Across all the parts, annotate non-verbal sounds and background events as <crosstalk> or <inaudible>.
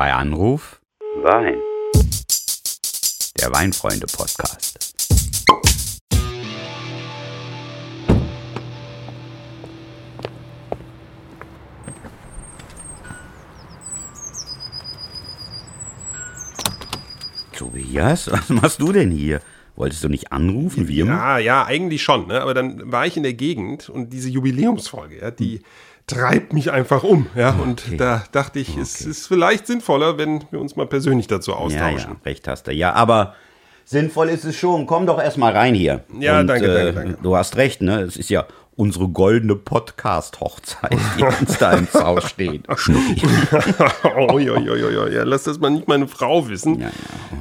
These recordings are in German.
Bei Anruf Wein. Der Weinfreunde-Podcast. Tobias, <laughs> was machst du denn hier? Wolltest du nicht anrufen, wie immer? Ja, ja, eigentlich schon. Ne? Aber dann war ich in der Gegend und diese Jubiläumsfolge, ja, die treibt mich einfach um. Ja? Und Okay. da dachte ich, es ist vielleicht sinnvoller, wenn wir uns mal persönlich dazu Ja, austauschen. ja, recht hast du. Ja, aber sinnvoll ist es schon. Komm doch erstmal rein hier. Ja, Und, danke, äh, danke, danke. Du hast recht, ne? Es ist ja unsere goldene Podcast-Hochzeit, <laughs> die uns da im Haus steht. Oh, ja, ja, ja, ja, ja, lass das mal nicht meine Frau wissen. Ja,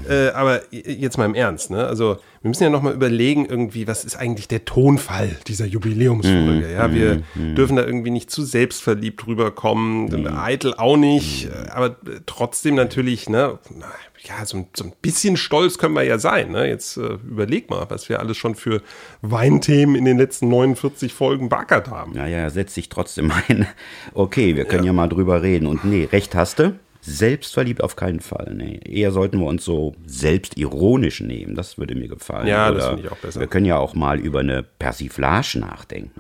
Äh, aber jetzt mal im Ernst, ne? Also wir müssen ja noch mal überlegen, irgendwie, was ist eigentlich der Tonfall dieser Jubiläumsfolge? Mhm, ja, wir dürfen da irgendwie nicht zu selbstverliebt rüberkommen, Mhm. eitel auch nicht, äh, aber trotzdem natürlich, ne? na, Ja, so, ein- so ein bisschen stolz können wir ja sein. Ne? Jetzt äh, überleg mal, was wir alles schon für Weinthemen in den letzten 49 Folgen backert haben. Ja, ja, setz dich trotzdem <laughs> ein. Okay, wir können ja. mal drüber reden. Und nee, recht hast du. Selbstverliebt auf keinen Fall. Nee. Eher sollten wir uns so selbstironisch nehmen. Das würde mir gefallen. Ja, das Oder finde ich auch besser. Wir können ja auch mal über eine Persiflage nachdenken.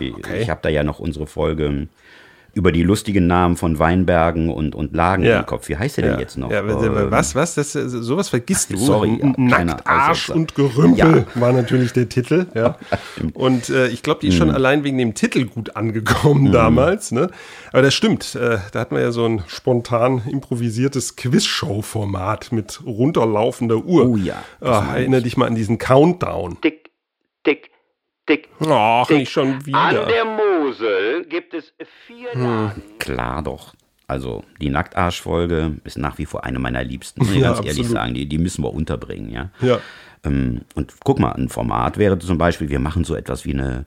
Ich okay. ich habe da ja noch unsere Folge über die lustigen Namen von Weinbergen und, und Lagen Ja. im Kopf. Wie heißt der denn jetzt noch? Ja, Ähm, was, was? Das, äh, sowas vergisst du. sorry, ja, Nackt, Arsch und Gerümpel Ja. <laughs> war natürlich der Titel. Ja. Und äh, ich glaube, die ist Mhm. schon allein wegen dem Titel gut angekommen damals. Ne? Aber das stimmt. Äh, da hatten wir ja so ein spontan improvisiertes Quizshow-Format mit runterlaufender Uhr. Oh ja, das Ah, erinnere dich mal an diesen Countdown. Tick, tick, tick. Ach, nicht schon An wieder. der Mosel gibt es vier Hm. Lagen. Klar doch. Also die Nacktarsch-Folge ist nach wie vor eine meiner liebsten. Muss ich Ja, ganz ehrlich absolut. sagen, die, die müssen wir unterbringen, ja. Ja. Ähm, und guck mal, ein Format wäre zum Beispiel, wir machen so etwas wie eine,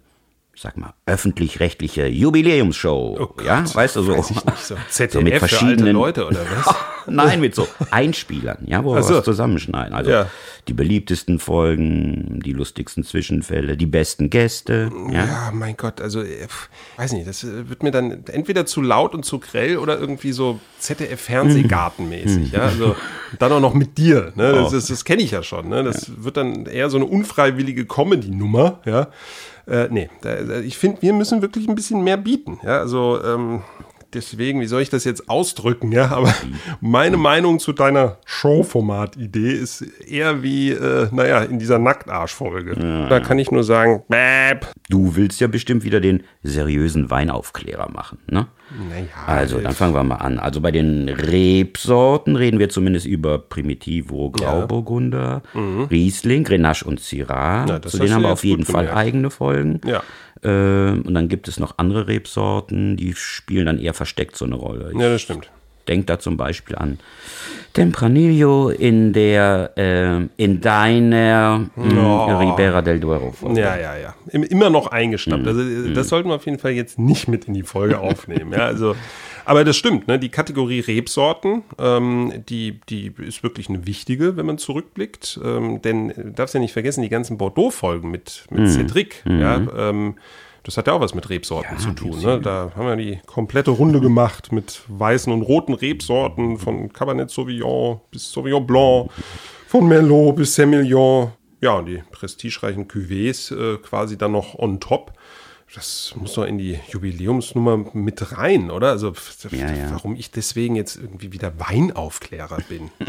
ich sag mal, öffentlich-rechtliche Jubiläumsshow. Oh Gott, ja, weißt du so. weiß ich nicht, so <laughs> ZDF so mit für alte verschiedenen Leute oder was? <laughs> Nein, mit so Einspielern, ja, wo wir so. was zusammenschneiden. Also Ja. die beliebtesten Folgen, die lustigsten Zwischenfälle, die besten Gäste. Ja. Ja, mein Gott, also äh, pf, weiß nicht, das äh, wird mir dann entweder zu laut und zu grell oder irgendwie so ZDF-Fernsehgartenmäßig, ja, also dann auch noch mit dir, ne, das, Oh. ist- das kenne ich ja schon, ne, das wird dann eher so eine unfreiwillige Comedy-Nummer, ja, äh, nee, ich finde, wir müssen wirklich ein bisschen mehr bieten, ja, also ähm, Deswegen, wie soll ich das jetzt ausdrücken? Ja, aber meine Meinung zu deiner Showformat-Idee ist eher wie, äh, naja, in dieser Nacktarsch-Folge. Da kann ich nur sagen, bäb. Du willst ja bestimmt wieder den seriösen Weinaufklärer machen, ne? Naja, Also, dann fangen wir mal an. Also bei den Rebsorten reden wir zumindest über Primitivo, Grauburgunder, Riesling, Grenache und Syrah. Mhm. Ja, das Zu denen haben wir auf jeden Fall eigene Folgen. Ja. Ähm, und dann gibt es noch andere Rebsorten, die spielen dann eher versteckt so eine Rolle. Ich Ja, das stimmt. denke da zum Beispiel an Tempranillo in der, äh, in deiner mh, Ribera del Duero. Folge. Ja, ja, ja. Im- Immer noch eingeschnappt. Also äh, das sollten wir auf jeden Fall jetzt nicht mit in die Folge aufnehmen. Ja, also, aber das stimmt, ne? Die Kategorie Rebsorten, ähm, die, die ist wirklich eine wichtige, wenn man zurückblickt. Ähm, denn du darfst ja nicht vergessen, die ganzen Bordeaux-Folgen mit, mit Cedric, ja, ähm, das hat ja auch was mit Rebsorten zu tun. Ne? Da haben wir die komplette Runde gemacht mit weißen und roten Rebsorten von Cabernet Sauvignon bis Sauvignon Blanc, von Merlot bis Semillon. Ja, und die prestigereichen Cuvées äh, quasi dann noch on top. Das muss doch in die Jubiläumsnummer mit rein, oder? Also, Ja, ja. warum ich deswegen jetzt irgendwie wieder Weinaufklärer bin. <laughs>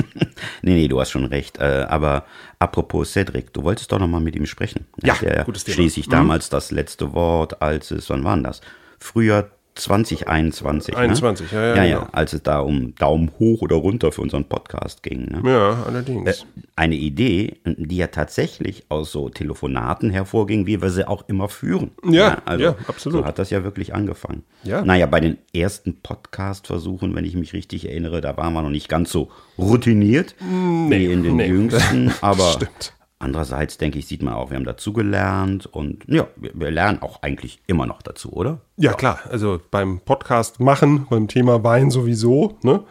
Nee, nee, du hast schon recht. Äh, aber apropos Cedric, du wolltest doch noch mal mit ihm sprechen. Ja, der gutes Thema. schließlich damals das letzte Wort, als es, wann war das? Frühjahr 2021. 21, ne? ja, ja, ja, genau. ja, als es da um Daumen hoch oder runter für unseren Podcast ging. Ne? Ja, allerdings. Eine Idee, die ja tatsächlich aus so Telefonaten hervorging, wie wir sie auch immer führen. Ja, also ja, absolut. So hat das ja wirklich angefangen. Ja. Naja, bei den ersten Podcast-Versuchen, wenn ich mich richtig erinnere, da waren wir noch nicht ganz so routiniert wie in den nee. jüngsten. <laughs> Aber Stimmt. Andererseits, denke ich, sieht man auch, wir haben dazugelernt und ja, wir, lernen auch eigentlich immer noch dazu, oder? Ja, klar. Also beim Podcast machen, beim Thema Wein sowieso. Ne?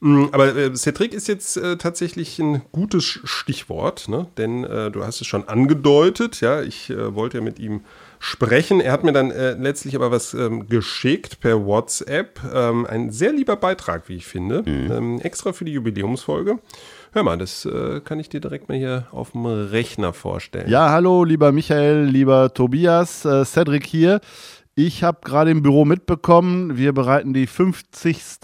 Mm, Aber äh, Cedric ist jetzt äh, tatsächlich ein gutes Stichwort, ne? denn äh, du hast es schon angedeutet. Ja, ich äh, wollte ja mit ihm sprechen. Er hat mir dann äh, letztlich aber was ähm, geschickt per WhatsApp. Ähm, ein sehr lieber Beitrag, wie ich finde. Ähm, extra für die Jubiläumsfolge. Hör mal, das äh, kann ich dir direkt mal hier auf dem Rechner vorstellen. Ja, hallo, lieber Michael, lieber Tobias, äh, Cedric hier. Ich habe gerade im Büro mitbekommen, wir bereiten die 50.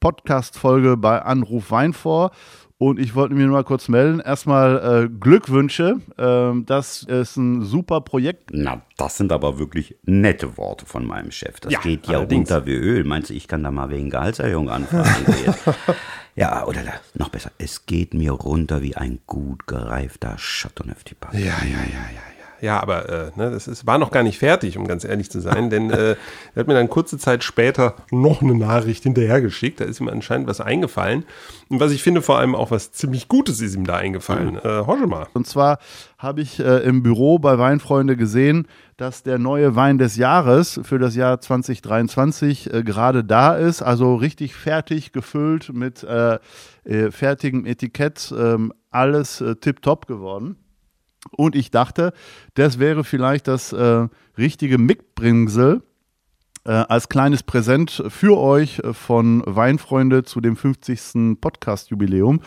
Podcast-Folge bei Anruf Wein vor. Und ich wollte mir nur mal kurz melden. Erstmal äh, Glückwünsche. Ähm, das ist ein super Projekt. Na, das sind aber wirklich nette Worte von meinem Chef. Das Ja, geht ja allerdings. runter wie Öl. Meinst du, ich kann da mal wegen Gehaltserhöhung anfragen? <laughs> ja, oder noch besser. Es geht mir runter wie ein gut gereifter Pape. Ja, ja, ja, ja, ja. Ja, aber äh, ne, das ist, war noch gar nicht fertig, um ganz ehrlich zu sein, denn äh, er hat mir dann kurze Zeit später noch eine Nachricht hinterhergeschickt. Da ist ihm anscheinend was eingefallen. Und was ich finde, vor allem auch was ziemlich Gutes ist ihm da eingefallen. Äh, Horche mal. Und zwar habe ich äh, im Büro bei Weinfreunde gesehen, dass der neue Wein des Jahres für das Jahr 2023 äh, gerade da ist. Also richtig fertig gefüllt mit äh, äh, fertigem Etikett. Ähm, alles äh, tipptopp geworden. Und ich dachte, das wäre vielleicht das äh, richtige Mitbringsel äh, als kleines Präsent für euch äh, von Weinfreunde zu dem 50. Podcast-Jubiläum.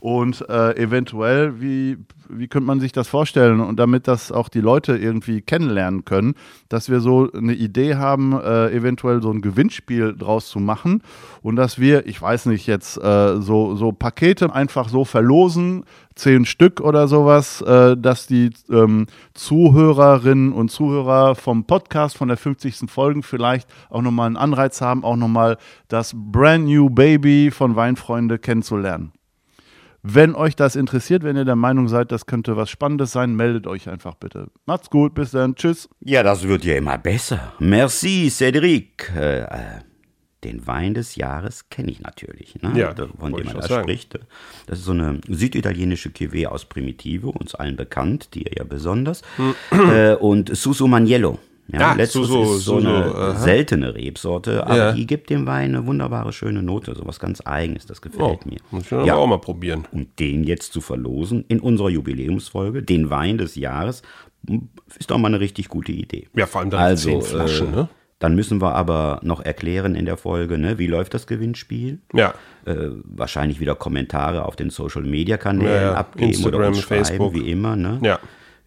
Und äh, eventuell, wie, wie könnte man sich das vorstellen? Und damit das auch die Leute irgendwie kennenlernen können, dass wir so eine Idee haben, äh, eventuell so ein Gewinnspiel draus zu machen. Und dass wir, ich weiß nicht, jetzt äh, so, so Pakete einfach so verlosen, zehn Stück oder sowas, äh, dass die ähm, Zuhörerinnen und Zuhörer vom Podcast von der 50. Folgen vielleicht auch nochmal einen Anreiz haben, auch nochmal das Brand New Baby von Weinfreunde kennenzulernen. Wenn euch das interessiert, wenn ihr der Meinung seid, das könnte was Spannendes sein, meldet euch einfach bitte. Macht's gut, bis dann, tschüss. Ja, das wird ja immer besser. Merci, Cédric. Äh, äh, den Wein des Jahres kenne ich natürlich, ne? Ja, Da- von dem man da sagen. spricht. Das ist so eine süditalienische Cuvée aus Primitive, uns allen bekannt, die ja besonders. äh, und Suso Maniello. Ja, Ah, letztes Suso, ist so Suso, eine aha. seltene Rebsorte, aber Ja. die gibt dem Wein eine wunderbare, schöne Note, so was ganz Eigenes, das gefällt Oh, mir. muss ich Ja. auch mal probieren. Und den jetzt zu verlosen in unserer Jubiläumsfolge, den Wein des Jahres, ist doch mal eine richtig gute Idee. Ja, vor allem dann also, zehn Flaschen, äh, ne? Dann müssen wir aber noch erklären in der Folge, ne, wie läuft das Gewinnspiel? Ja. Äh, wahrscheinlich wieder Kommentare auf den Social Media Kanälen Ja, ja. abgeben Instagram, oder uns schreiben, Facebook. wie immer. Ne? Ja.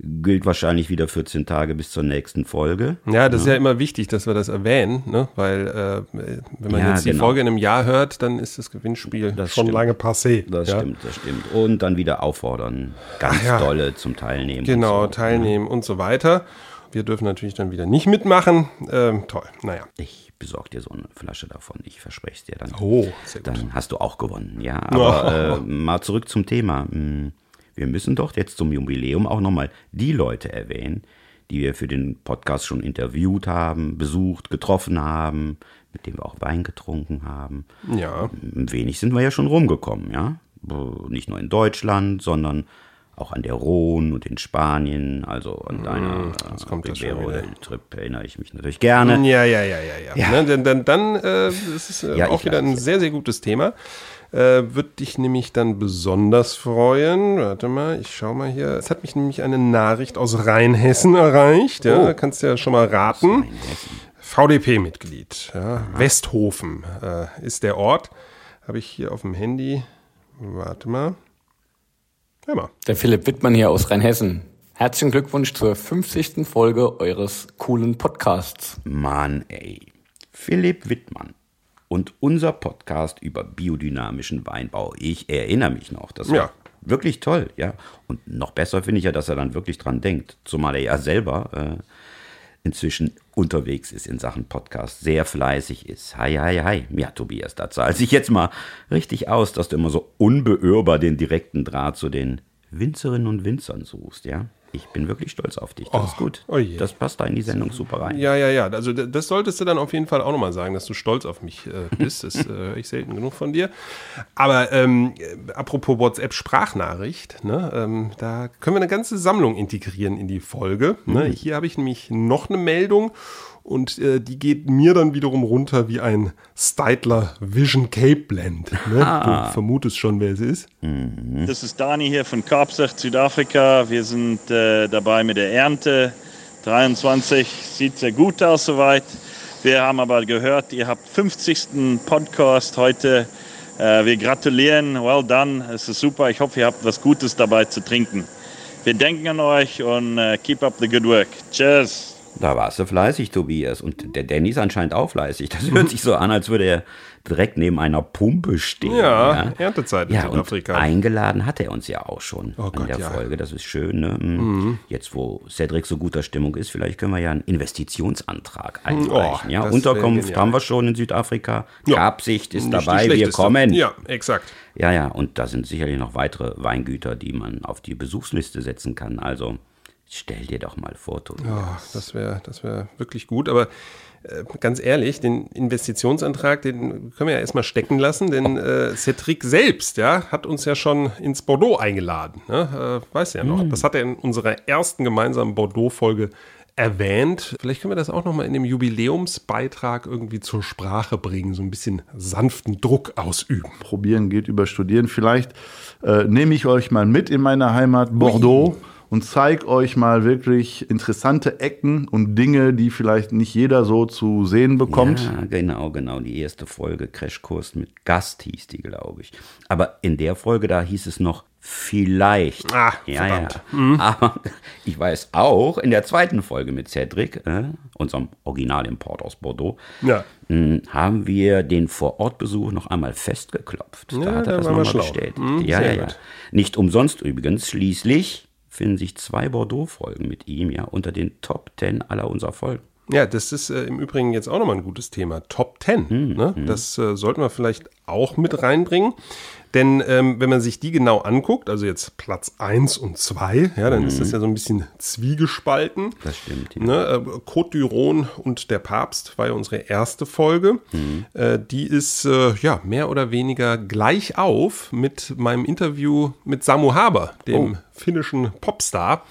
Gilt wahrscheinlich wieder 14 Tage bis zur nächsten Folge. Ja, das ist ja immer wichtig, dass wir das erwähnen, ne? weil äh, wenn man Ja, jetzt die genau. Folge in einem Jahr hört, dann ist das Gewinnspiel Das schon stimmt. lange passé. Das ja? stimmt, das stimmt. Und dann wieder auffordern, ganz Ach ja. dolle zum Teilnehmen. Genau, so. teilnehmen und so weiter. Wir dürfen natürlich dann wieder nicht mitmachen. Ähm, toll, naja. Ich besorge dir so eine Flasche davon, ich verspreche es dir dann. Oh, sehr gut. Dann hast du auch gewonnen, ja. <laughs> Aber Oh. äh, mal zurück zum Thema. Hm, Wir müssen doch jetzt zum Jubiläum auch nochmal die Leute erwähnen, die wir für den Podcast schon interviewt haben, besucht, getroffen haben, mit denen wir auch Wein getrunken haben. Ja. Ein wenig sind wir ja schon rumgekommen, ja. Nicht nur in Deutschland, sondern auch an der Rhone und in Spanien, also an deiner jetzt kommt Trip erinnere ich mich natürlich gerne. Ja, ja, ja, ja, ja. Ja. Ne, denn, dann dann äh, ist äh, Ja, auch wieder ein es. sehr, sehr gutes Thema. Äh, wird dich nämlich dann besonders freuen. Warte mal, ich schau mal hier. Es hat mich nämlich eine Nachricht aus Rheinhessen erreicht. Ja, Oh. da kannst du ja schon mal raten. VDP-Mitglied. Ja, Westhofen äh, ist der Ort. Habe ich hier auf dem Handy. Warte mal. Hör mal. Der Philipp Wittmann hier aus Rheinhessen. Herzlichen Glückwunsch zur 50. Folge eures coolen Podcasts. Mann, ey. Philipp Wittmann. Und unser Podcast über biodynamischen Weinbau. Ich erinnere mich noch. Das war Ja. wirklich toll, ja. Und noch besser finde ich ja, dass er dann wirklich dran denkt. Zumal er ja selber äh, inzwischen unterwegs ist in Sachen Podcast, sehr fleißig ist. Hi, hi, hi. Ja, Tobias, da zahlst sich jetzt mal richtig aus, dass du immer so unbeirrbar den direkten Draht zu den Winzerinnen und Winzern suchst, ja. Ich bin wirklich stolz auf dich. Das ist gut. oh. Das passt da in die Sendung super rein. Ja, ja, ja. Also das solltest du dann auf jeden Fall auch nochmal sagen, dass du stolz auf mich äh, <laughs> bist. Das äh, höre ich selten genug von dir. Aber ähm, äh, apropos WhatsApp-Sprachnachricht, ne, ähm, da können wir eine ganze Sammlung integrieren in die Folge. Ne? Hier habe ich nämlich noch eine Meldung und äh, die geht mir dann wiederum runter wie ein Steidler Vision Cape Blend. Ne? Du vermutest schon, wer es ist. Das ist Dani hier von Kaapstad, Südafrika. Wir sind äh, dabei mit der Ernte. 23 sieht sehr gut aus soweit. Wir haben aber gehört, ihr habt 50. Podcast heute. Äh, wir gratulieren, well done, es ist super. Ich hoffe, ihr habt was Gutes dabei zu trinken. Wir denken an euch und äh, keep up the good work. Cheers. Da warst du fleißig, Tobias. Und der Danny ist anscheinend auch fleißig. Das hört sich so an, als würde er direkt neben einer Pumpe stehen. Ja, Erntezeit in ja, Südafrika. eingeladen hat er uns ja auch schon Oh in Gott, der ja. Folge. Das ist schön. Ne? Mhm. Jetzt, wo Cedric so guter Stimmung ist, vielleicht können wir ja einen Investitionsantrag einreichen. ja, Oh, das Unterkunft haben wir schon in Südafrika. Ja. Grabsicht ist Nicht dabei. Wir kommen. Ja, exakt. Ja, ja, und da sind sicherlich noch weitere Weingüter, die man auf die Besuchsliste setzen kann. Also stell dir doch mal vor, Tobias. Ja, das wäre das wär wirklich gut. Aber äh, ganz ehrlich, den Investitionsantrag, den können wir ja erstmal stecken lassen, denn äh, Cedric selbst ja, hat uns ja schon ins Bordeaux eingeladen. Ne? Äh, weiß ja noch. Das hat er in unserer ersten gemeinsamen Bordeaux-Folge erwähnt. Vielleicht können wir das auch nochmal in dem Jubiläumsbeitrag irgendwie zur Sprache bringen, so ein bisschen sanften Druck ausüben. Probieren geht über Studieren. Vielleicht äh, nehme ich euch mal mit in meine Heimat Bordeaux und zeige euch mal wirklich interessante Ecken und Dinge, die vielleicht nicht jeder so zu sehen bekommt. Ja, genau, genau. Die erste Folge Crashkurs mit Gast hieß die, glaube ich. Aber in der Folge, da hieß es noch vielleicht. Ah, ja, verdammt. ja. <laughs> Aber ich weiß auch, in der zweiten Folge mit Cedric, äh, unserem Originalimport aus Bordeaux, Ja. mh, haben wir den Vorortbesuch noch einmal festgeklopft. Ja, da hat er das nochmal bestätigt. Mhm, ja, ja, ja. gut. Nicht umsonst übrigens. Schließlich finden sich zwei Bordeaux-Folgen mit ihm ja unter den Top 10 aller unserer Folgen. Ja, das ist äh, im Übrigen jetzt auch nochmal ein gutes Thema. Top 10. ne? Das äh, sollten wir vielleicht auch mit reinbringen. Denn ähm, wenn man sich die genau anguckt, also jetzt Platz 1 und 2, ja, dann ist das ja so ein bisschen zwiegespalten. Das stimmt, ja. Ne, äh, Côte d'Iron und der Papst war ja unsere erste Folge. Äh, die ist äh, ja mehr oder weniger gleich auf mit meinem Interview mit Samu Haber, dem finnischen Popstar.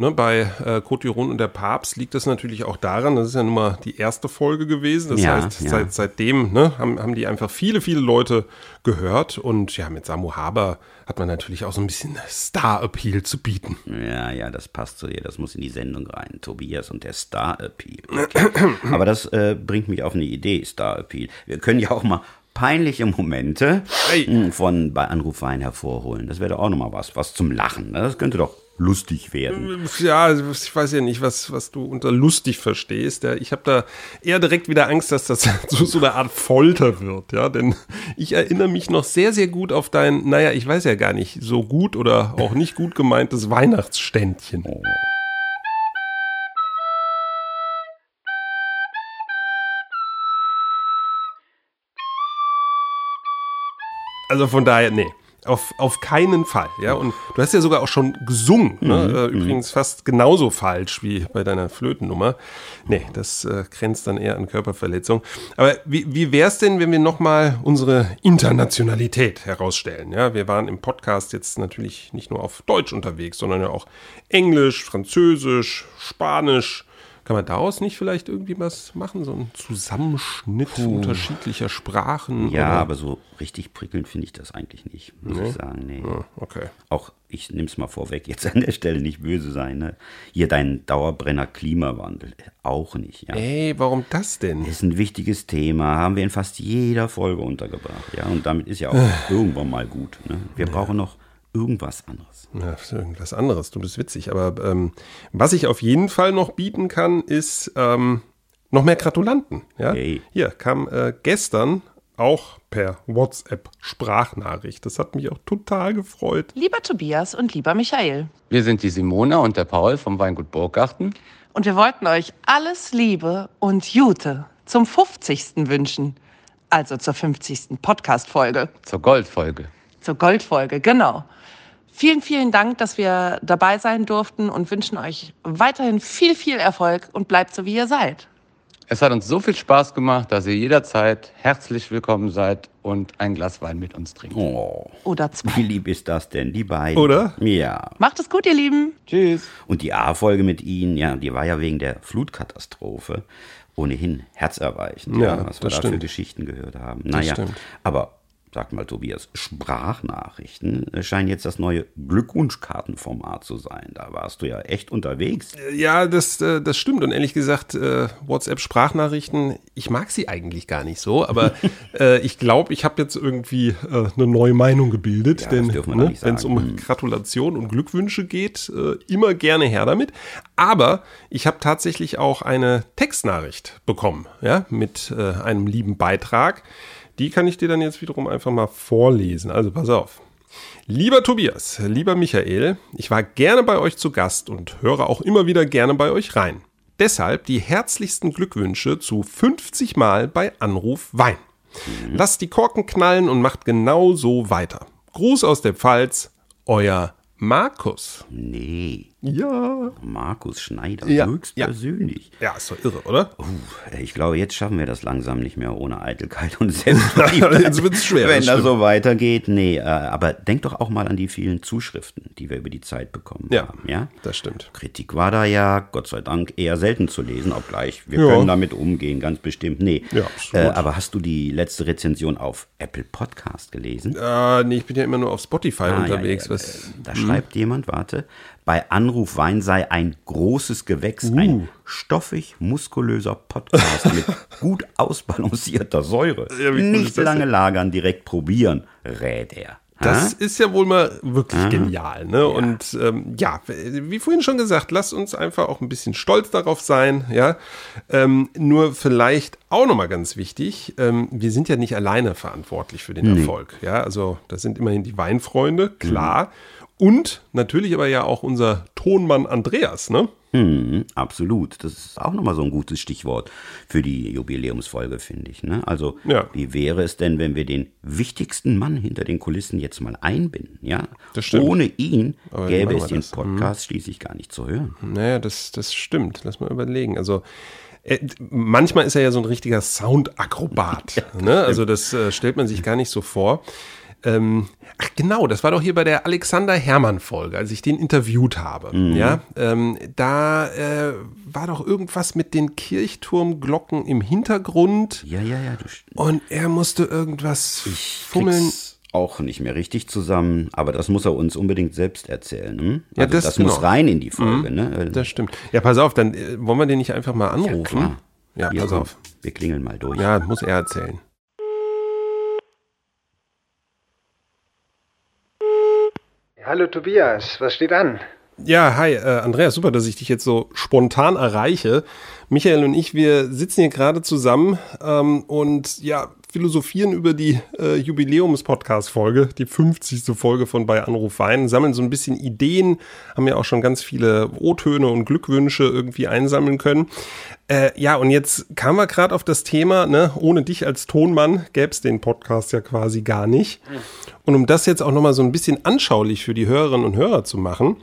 Ne, bei äh, Côte d'Iron und der Papst liegt das natürlich auch daran, das ist ja nun mal die erste Folge gewesen. Das Ja, heißt, ja. seit, seitdem ne, haben, haben die einfach viele, viele Leute gehört. Und ja, mit Samu Haber hat man natürlich auch so ein bisschen Star-Appeal zu bieten. Ja, ja, das passt zu dir. Das muss in die Sendung rein. Tobias und der Star-Appeal. Okay. Aber das äh, bringt mich auf eine Idee, Star-Appeal. Wir können ja auch mal peinliche Momente Hey. von bei Anruf Wein hervorholen. Das wäre doch auch nochmal was, was zum Lachen. Ne? Das könnte doch lustig werden. Ja, also ich weiß ja nicht, was, was du unter lustig verstehst. Ja, ich habe da eher direkt wieder Angst, dass das <laughs> so, so eine Art Folter wird. Ja, denn ich erinnere mich noch sehr, sehr gut auf dein, naja, ich weiß ja gar nicht, so gut oder auch nicht gut gemeintes Weihnachtsständchen. Also von daher, nee. Auf, auf keinen Fall, ja. Und du hast ja sogar auch schon gesungen, ne? äh, übrigens fast genauso falsch wie bei deiner Flötennummer. Nee, das äh, grenzt dann eher an Körperverletzung. Aber wie, wie wär's denn, wenn wir nochmal unsere Internationalität herausstellen? Ja, wir waren im Podcast jetzt natürlich nicht nur auf Deutsch unterwegs, sondern ja auch Englisch, Französisch, Spanisch. Kann man daraus nicht vielleicht irgendwie was machen? So ein Zusammenschnitt unterschiedlicher Sprachen? Ja, oder? aber so richtig prickelnd finde ich das eigentlich nicht, muss ich sagen. Nee. Ah, okay. Auch, ich nehme es mal vorweg, jetzt an der Stelle nicht böse sein. Ne? Hier dein Dauerbrenner Klimawandel, auch nicht. Ja. Ey, warum das denn? Ist ein wichtiges Thema, haben wir in fast jeder Folge untergebracht. Ja, und damit ist ja auch <sighs> irgendwann mal gut. Ne? Wir brauchen noch irgendwas anderes. Ja, irgendwas anderes, du bist witzig. Aber ähm, was ich auf jeden Fall noch bieten kann, ist ähm, noch mehr Gratulanten. Ja? Yay. Hier kam äh, gestern auch per WhatsApp Sprachnachricht. Das hat mich auch total gefreut. Lieber Tobias und lieber Michael. Wir sind die Simona und der Paul vom Weingut Burggarten. Und wir wollten euch alles Liebe und Jute zum 50. wünschen. Also zur 50. Podcast-Folge. Zur Goldfolge. Zur Goldfolge, genau. Vielen, vielen Dank, dass wir dabei sein durften und wünschen euch weiterhin viel, viel Erfolg und bleibt so, wie ihr seid. Es hat uns so viel Spaß gemacht, dass ihr jederzeit herzlich willkommen seid und ein Glas Wein mit uns trinkt. Oh, Oder zwei. wie lieb ist das denn, die beiden? Oder? Ja. Macht es gut, ihr Lieben. Tschüss. Und die A-Folge mit Ihnen, ja, die war ja wegen der Flutkatastrophe ohnehin herzerweichend, ja, Ja, was wir da für. Geschichten gehört haben. Naja, stimmt. aber Sag mal, Tobias, Sprachnachrichten äh, scheinen jetzt das neue Glückwunschkartenformat zu sein. Da warst du ja echt unterwegs. Ja, das, äh, das stimmt. Und ehrlich gesagt, äh, WhatsApp-Sprachnachrichten, ich mag sie eigentlich gar nicht so, aber <laughs> äh, ich glaube, ich habe jetzt irgendwie äh, eine neue Meinung gebildet. Ja, denn ne, wenn es um Hm. Gratulation und Glückwünsche geht, äh, immer gerne her damit. Aber ich habe tatsächlich auch eine Textnachricht bekommen, ja, mit äh, einem lieben Beitrag. Die kann ich dir dann jetzt wiederum einfach mal vorlesen. Also pass auf. Lieber Tobias, lieber Michael, ich war gerne bei euch zu Gast und höre auch immer wieder gerne bei euch rein. Deshalb die herzlichsten Glückwünsche zu 50 Mal bei Anruf Wein. Lasst die Korken knallen und macht genau so weiter. Gruß aus der Pfalz, euer Markus. Nee, Ja. Markus Schneider, Ja, höchstpersönlich. Ja, ist doch irre, oder? Uh, ich glaube, jetzt schaffen wir das langsam nicht mehr ohne Eitelkeit und Selbstverliebtheit. <laughs> Jetzt wird's schwer, Wenn das so weitergeht, nee. Äh, aber denk doch auch mal an die vielen Zuschriften, die wir über die Zeit bekommen Ja, haben. Ja, das stimmt. Kritik war da ja, Gott sei Dank, eher selten zu lesen, obgleich wir Ja. können damit umgehen, ganz bestimmt. Nee. Ja, absolut. äh, aber hast du die letzte Rezension auf Apple Podcast gelesen? Äh, nee, ich bin ja immer nur auf Spotify Ah, unterwegs. ja, was, äh, Da schreibt jemand, warte, bei Anruf Wein sei ein großes Gewächs, Uh. ein stoffig, muskulöser Podcast mit <laughs> gut ausbalancierter Säure. Ja, Nicht lange denn? lagern, direkt probieren, rät er. Das Ha? ist ja wohl mal wirklich genial, ne? Und ähm, ja, wie vorhin schon gesagt, lasst uns einfach auch ein bisschen stolz darauf sein, ja. Ähm, nur vielleicht auch nochmal ganz wichtig, ähm, wir sind ja nicht alleine verantwortlich für den Erfolg, ja. Also das sind immerhin die Weinfreunde, klar. Und natürlich aber ja auch unser Tonmann Andreas, ne? Mhm, absolut. Das ist auch nochmal so ein gutes Stichwort für die Jubiläumsfolge, finde ich. Ne? Also, Ja. wie wäre es denn, wenn wir den wichtigsten Mann hinter den Kulissen jetzt mal einbinden? Ja? Ohne ihn Aber gäbe es den das? Podcast schließlich gar nicht zu hören. Naja, das, das stimmt. Lass mal überlegen. Also äh, manchmal ist er ja so ein richtiger Soundakrobat. <laughs> ne? Also das äh, stellt man sich gar nicht so vor. Ähm, ach genau, das war doch hier bei der Alexander Hermann Folge, als ich den interviewt habe. Ja, ähm, da äh, war doch irgendwas mit den Kirchturmglocken im Hintergrund Ja, ja, ja. Du, und er musste irgendwas ich fummeln. krieg's auch nicht mehr richtig zusammen, aber das muss er uns unbedingt selbst erzählen. Hm? Ja, Also das- das, muss genau. rein in die Folge. Ne? Das stimmt. Ja, pass auf, dann äh, wollen wir den nicht einfach mal anrufen. klar. Ja, pass komm, auf. Wir klingeln mal durch. Ja, muss er erzählen. Hallo Tobias, was steht an? Ja, hi, äh, Andreas, super, dass ich dich jetzt so spontan erreiche. Michael und ich, wir sitzen hier gerade zusammen ähm, und ja, philosophieren über die äh, Jubiläums-Podcast-Folge, die 50. Folge von Bei Anruf Wein, sammeln so ein bisschen Ideen, haben ja auch schon ganz viele O-Töne und Glückwünsche irgendwie einsammeln können. Äh, ja, und jetzt kamen wir gerade auf das Thema, ne, ohne dich als Tonmann gäbe es den Podcast ja quasi gar nicht. Und um das jetzt auch nochmal so ein bisschen anschaulich für die Hörerinnen und Hörer zu machen,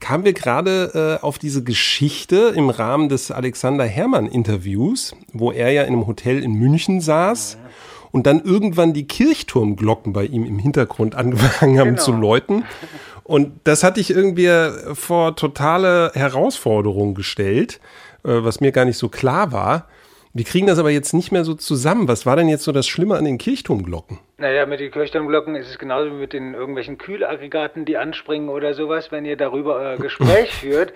kamen wir gerade äh, auf diese Geschichte im Rahmen des Alexander Hermann Interviews, wo er ja in einem Hotel in München saß und dann irgendwann die Kirchturmglocken bei ihm im Hintergrund <laughs> angefangen haben Genau. zu läuten. Und das hatte ich irgendwie vor totale Herausforderung gestellt, äh, was mir gar nicht so klar war. Wir kriegen das aber jetzt nicht mehr so zusammen. Was war denn jetzt so das Schlimme an den Kirchturmglocken? Naja, mit den Kirchturmglocken ist es genauso wie mit den irgendwelchen Kühlaggregaten, die anspringen oder sowas, wenn ihr darüber euer Gespräch <laughs> führt.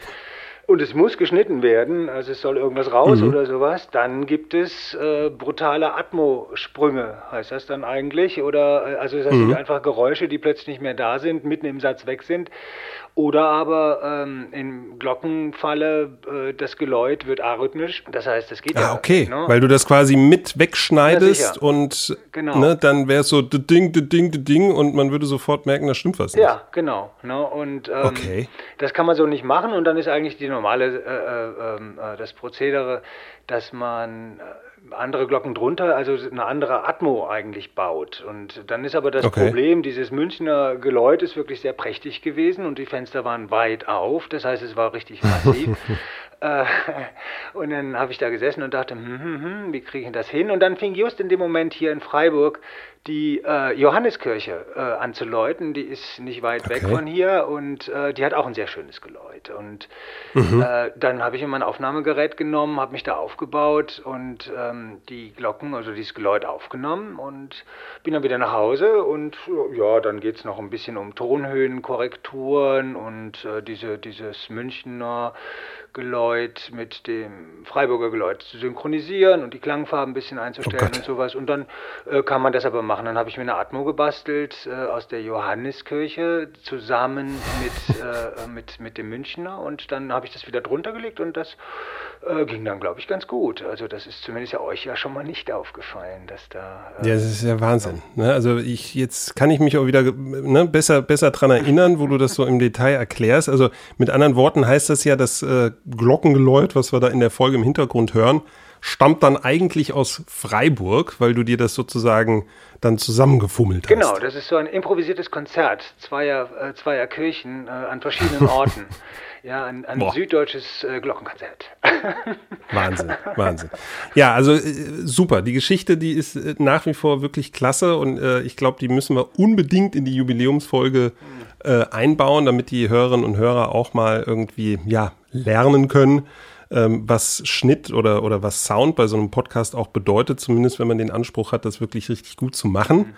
Und es muss geschnitten werden, also es soll irgendwas raus oder sowas, dann gibt es äh, brutale Atmosprünge, heißt das dann eigentlich. Oder äh, also das heißt einfach Geräusche, die plötzlich nicht mehr da sind, mitten im Satz weg sind. Oder aber ähm, im Glockenfalle äh, das Geläut wird arrhythmisch. Das heißt, es geht ja. Ah, okay. ne? Weil du das quasi mit Ja, wegschneidest sicher. und Genau. ne, dann wäre es so de ding, de ding, de ding und man würde sofort merken, da stimmt was nicht. Ja, genau. Ne? Und ähm, Okay. das kann man so nicht machen und dann ist eigentlich die normale, äh, äh, ähm, äh, das Prozedere, dass man äh, andere Glocken drunter, also eine andere Atmo eigentlich baut. Und dann ist aber das Okay. Problem, dieses Münchner Geläut ist wirklich sehr prächtig gewesen und die Fenster waren weit auf, das heißt, es war richtig massiv. <laughs> Äh, und dann habe ich da gesessen und dachte, hm, hm, hm, wie kriege ich das hin? Und dann fing just in dem Moment hier in Freiburg die äh, Johanneskirche äh, anzuläuten. Die ist nicht weit weg von hier und äh, die hat auch ein sehr schönes Geläut. Und äh, dann habe ich mir mein Aufnahmegerät genommen, habe mich da aufgebaut und ähm, die Glocken, also dieses Geläut aufgenommen und bin dann wieder nach Hause und ja, dann geht es noch ein bisschen um Tonhöhenkorrekturen und äh, diese, dieses Münchner Geläut mit dem Freiburger Geläut zu synchronisieren und die Klangfarben ein bisschen einzustellen und sowas. Und dann äh, kann man das aber machen. Dann habe ich mir eine Atmo gebastelt äh, aus der Johanneskirche zusammen mit, äh, mit, mit dem Münchner. Und dann habe ich das wieder drunter gelegt und das äh, ging dann, glaube ich, ganz gut. Also das ist zumindest ja euch ja schon mal nicht aufgefallen, dass da... äh, Ja, das ist ja Wahnsinn. Ne? Also ich jetzt kann ich mich auch wieder ne, besser besser dran erinnern, wo du das so im Detail erklärst. Also mit anderen Worten heißt das ja, das äh, Glockengeläut, was wir da in der Folge im Hintergrund hören, stammt dann eigentlich aus Freiburg, weil du dir das sozusagen dann zusammengefummelt hast. Genau, das ist so ein improvisiertes Konzert zweier, äh, zweier Kirchen äh, an verschiedenen Orten. <laughs> ja, ein, ein süddeutsches äh, Glockenkonzert. <laughs> Wahnsinn, Wahnsinn. Ja, also äh, super. Die Geschichte, die ist äh, nach wie vor wirklich klasse und äh, ich glaube, die müssen wir unbedingt in die Jubiläumsfolge äh, einbauen, damit die Hörerinnen und Hörer auch mal irgendwie ja lernen können, ähm, was Schnitt oder oder was Sound bei so einem Podcast auch bedeutet, zumindest wenn man den Anspruch hat, das wirklich richtig gut zu machen.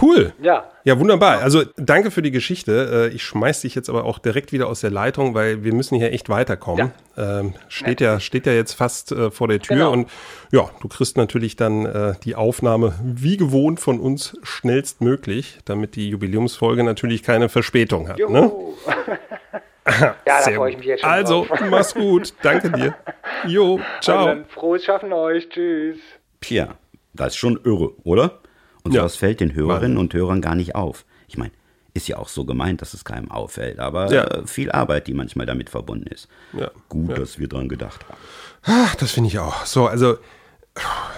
Cool. Ja, Ja, wunderbar. Also danke für die Geschichte. Äh, Ich schmeiß dich jetzt aber auch direkt wieder aus der Leitung, weil wir müssen hier echt weiterkommen. Ähm, steht ja steht ja jetzt fast äh, vor der Tür Genau. und ja, du kriegst natürlich dann äh, die Aufnahme wie gewohnt von uns schnellstmöglich, damit die Jubiläumsfolge natürlich keine Verspätung hat. Ne? Juhu. <laughs> ja, da freue ich mich jetzt schon Also, drauf. mach's gut. Danke dir. Jo, Und ciao. frohes Schaffen euch. Tschüss. Pia, das ist schon irre, oder? Und Ja. sowas fällt den Hörerinnen und Hörern gar nicht auf. Ich meine, ist ja auch so gemeint, dass es keinem auffällt, aber Ja. viel Arbeit, die manchmal damit verbunden ist. Ja. Gut, dass wir dran gedacht haben. Ach, das finde ich auch. So, also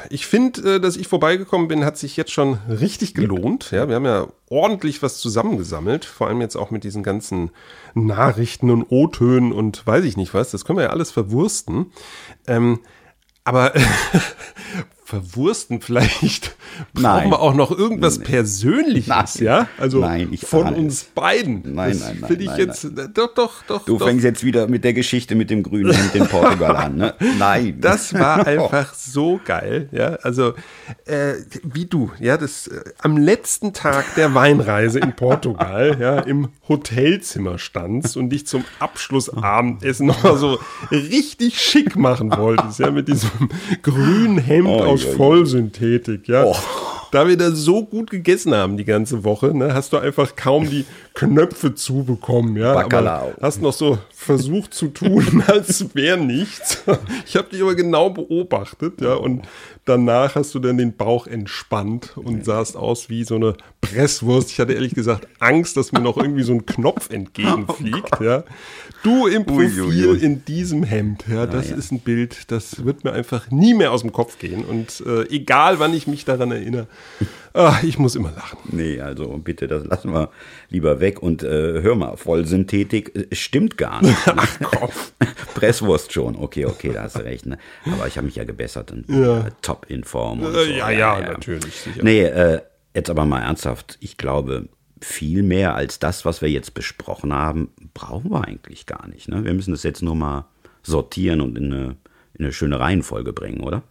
ich finde, äh, dass ich vorbeigekommen bin, hat sich jetzt schon richtig gelohnt. Ja, wir haben ja ordentlich was zusammengesammelt, vor allem jetzt auch mit diesen ganzen Nachrichten und O-Tönen und weiß ich nicht was. Das können wir ja alles verwursten. Ähm, aber <laughs> verwursten vielleicht <laughs> brauchen Nein. wir auch noch irgendwas Persönliches, Nein. ja? Also Nein, von uns beiden. Nein, das nein, nein, Finde ich nein, jetzt doch, doch, doch. Du doch. fängst jetzt wieder mit der Geschichte mit dem grünen Hemd in Portugal an, ne? <laughs> Nein. Das war <laughs> einfach so geil, ja. Also äh, wie du, ja, das äh, am letzten Tag der Weinreise in Portugal, ja, im Hotelzimmer standst und dich zum Abschlussabendessen noch mal so richtig schick machen wolltest, ja, mit diesem grünen Hemd Oh, aus ja. Vollsynthetik, ja. Oh. Da wir da so gut gegessen haben die ganze Woche, ne, hast du einfach kaum die Knöpfe zubekommen, ja. Bacalao. Aber hast noch so versucht zu tun, <laughs> als wäre nichts. Ich habe dich aber genau beobachtet, ja, und danach hast du dann den Bauch entspannt und sahst aus wie so eine Presswurst. Ich hatte ehrlich gesagt Angst, dass mir noch irgendwie so ein Knopf entgegenfliegt, <laughs> ja. Du im Profil ui, ui. in diesem Hemd, ja, das ja. ist ein Bild, das wird mir einfach nie mehr aus dem Kopf gehen und äh, egal, wann ich mich daran erinnere, ah, ich muss immer lachen. Nee, also bitte, das lassen wir lieber weg. Und äh, hör mal, Vollsynthetik äh, stimmt gar nicht. <laughs> Ach komm. <laughs> Presswurst schon, okay, okay, da hast du recht. Ne? Aber ich habe mich ja gebessert und Ja. äh, top in Form. Und Äh, so. ja, ja, natürlich, sicher. Nee, äh, jetzt aber mal ernsthaft. Ich glaube, viel mehr als das, was wir jetzt besprochen haben, brauchen wir eigentlich gar nicht. Ne? Wir müssen das jetzt nur mal sortieren und in eine, in eine schöne Reihenfolge bringen, oder?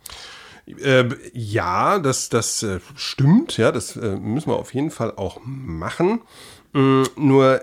Äh, ja, das, das äh, stimmt, ja, das äh, müssen wir auf jeden Fall auch machen. Mm, nur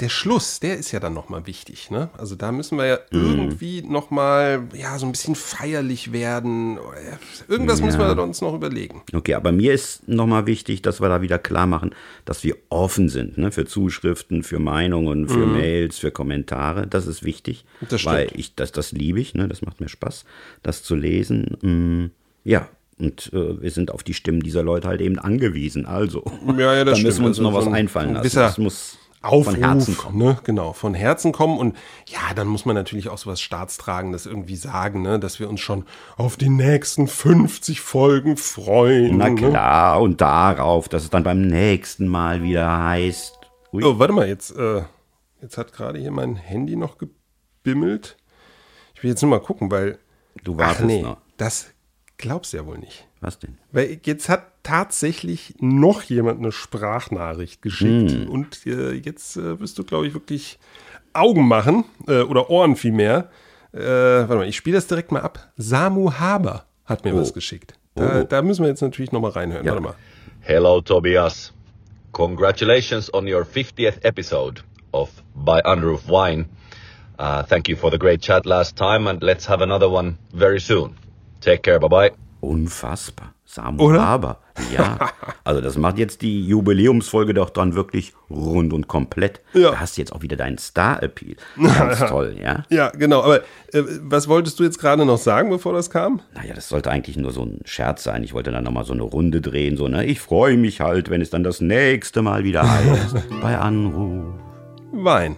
der Schluss, der ist ja dann nochmal wichtig, ne? Also da müssen wir ja irgendwie nochmal, ja, so ein bisschen feierlich werden. Oder, ja, Irgendwas müssen wir uns noch überlegen. Okay, aber mir ist nochmal wichtig, dass wir da wieder klar machen, dass wir offen sind ne? für Zuschriften, für Meinungen, für Mails, für Kommentare. Das ist wichtig, Mhm. Das stimmt. weil ich das, das liebe ich. Ne? Das macht mir Spaß, das zu lesen. Mm, ja, und äh, wir sind auf die Stimmen dieser Leute halt eben angewiesen. Also, Ja, ja, das <laughs> da müssen stimmt. wir uns Also noch was ein- einfallen ein lassen. Das muss Aufruf, von Herzen kommen. Ne? Genau, von Herzen kommen. Und ja, dann muss man natürlich auch so was Staatstragendes irgendwie sagen, ne? dass wir uns schon auf die nächsten 50 Folgen freuen. Na ne? klar, und darauf, dass es dann beim nächsten Mal wieder heißt. Ui, Oh, warte mal, jetzt, äh, jetzt hat gerade hier mein Handy noch gebimmelt. Ich will jetzt nur mal gucken, weil. du Ach wartest nee, noch. das glaubst du ja wohl nicht. Was denn? Weil jetzt hat tatsächlich noch jemand eine Sprachnachricht geschickt. Hm. Und äh, jetzt äh, wirst du, glaube ich, wirklich Augen machen äh, oder Ohren vielmehr. Äh, warte mal, ich spiele das direkt mal ab. Samu Haber hat mir Oh. was geschickt. Da, Oh. da müssen wir jetzt natürlich nochmal reinhören. Ja. Warte mal. Hello, Tobias. Congratulations on your 50th episode of By Unroof Wine. Uh, thank you for the great chat last time, and let's have another one very soon. Take care, bye bye. Unfassbar. Samu Oder? Haber. Ja. <laughs> Also das macht jetzt die Jubiläumsfolge doch dann wirklich rund und komplett. Ja. Da hast du jetzt auch wieder deinen Star-Appeal. Ganz <laughs> toll, ja. Ja, genau. Aber äh, was wolltest du jetzt gerade noch sagen, bevor das kam? Naja, das sollte eigentlich nur so ein Scherz sein. Ich wollte dann nochmal so eine Runde drehen, so, ne? Ich freue mich halt, wenn es dann das nächste Mal wieder heißt. <laughs> bei Anruf. Wein.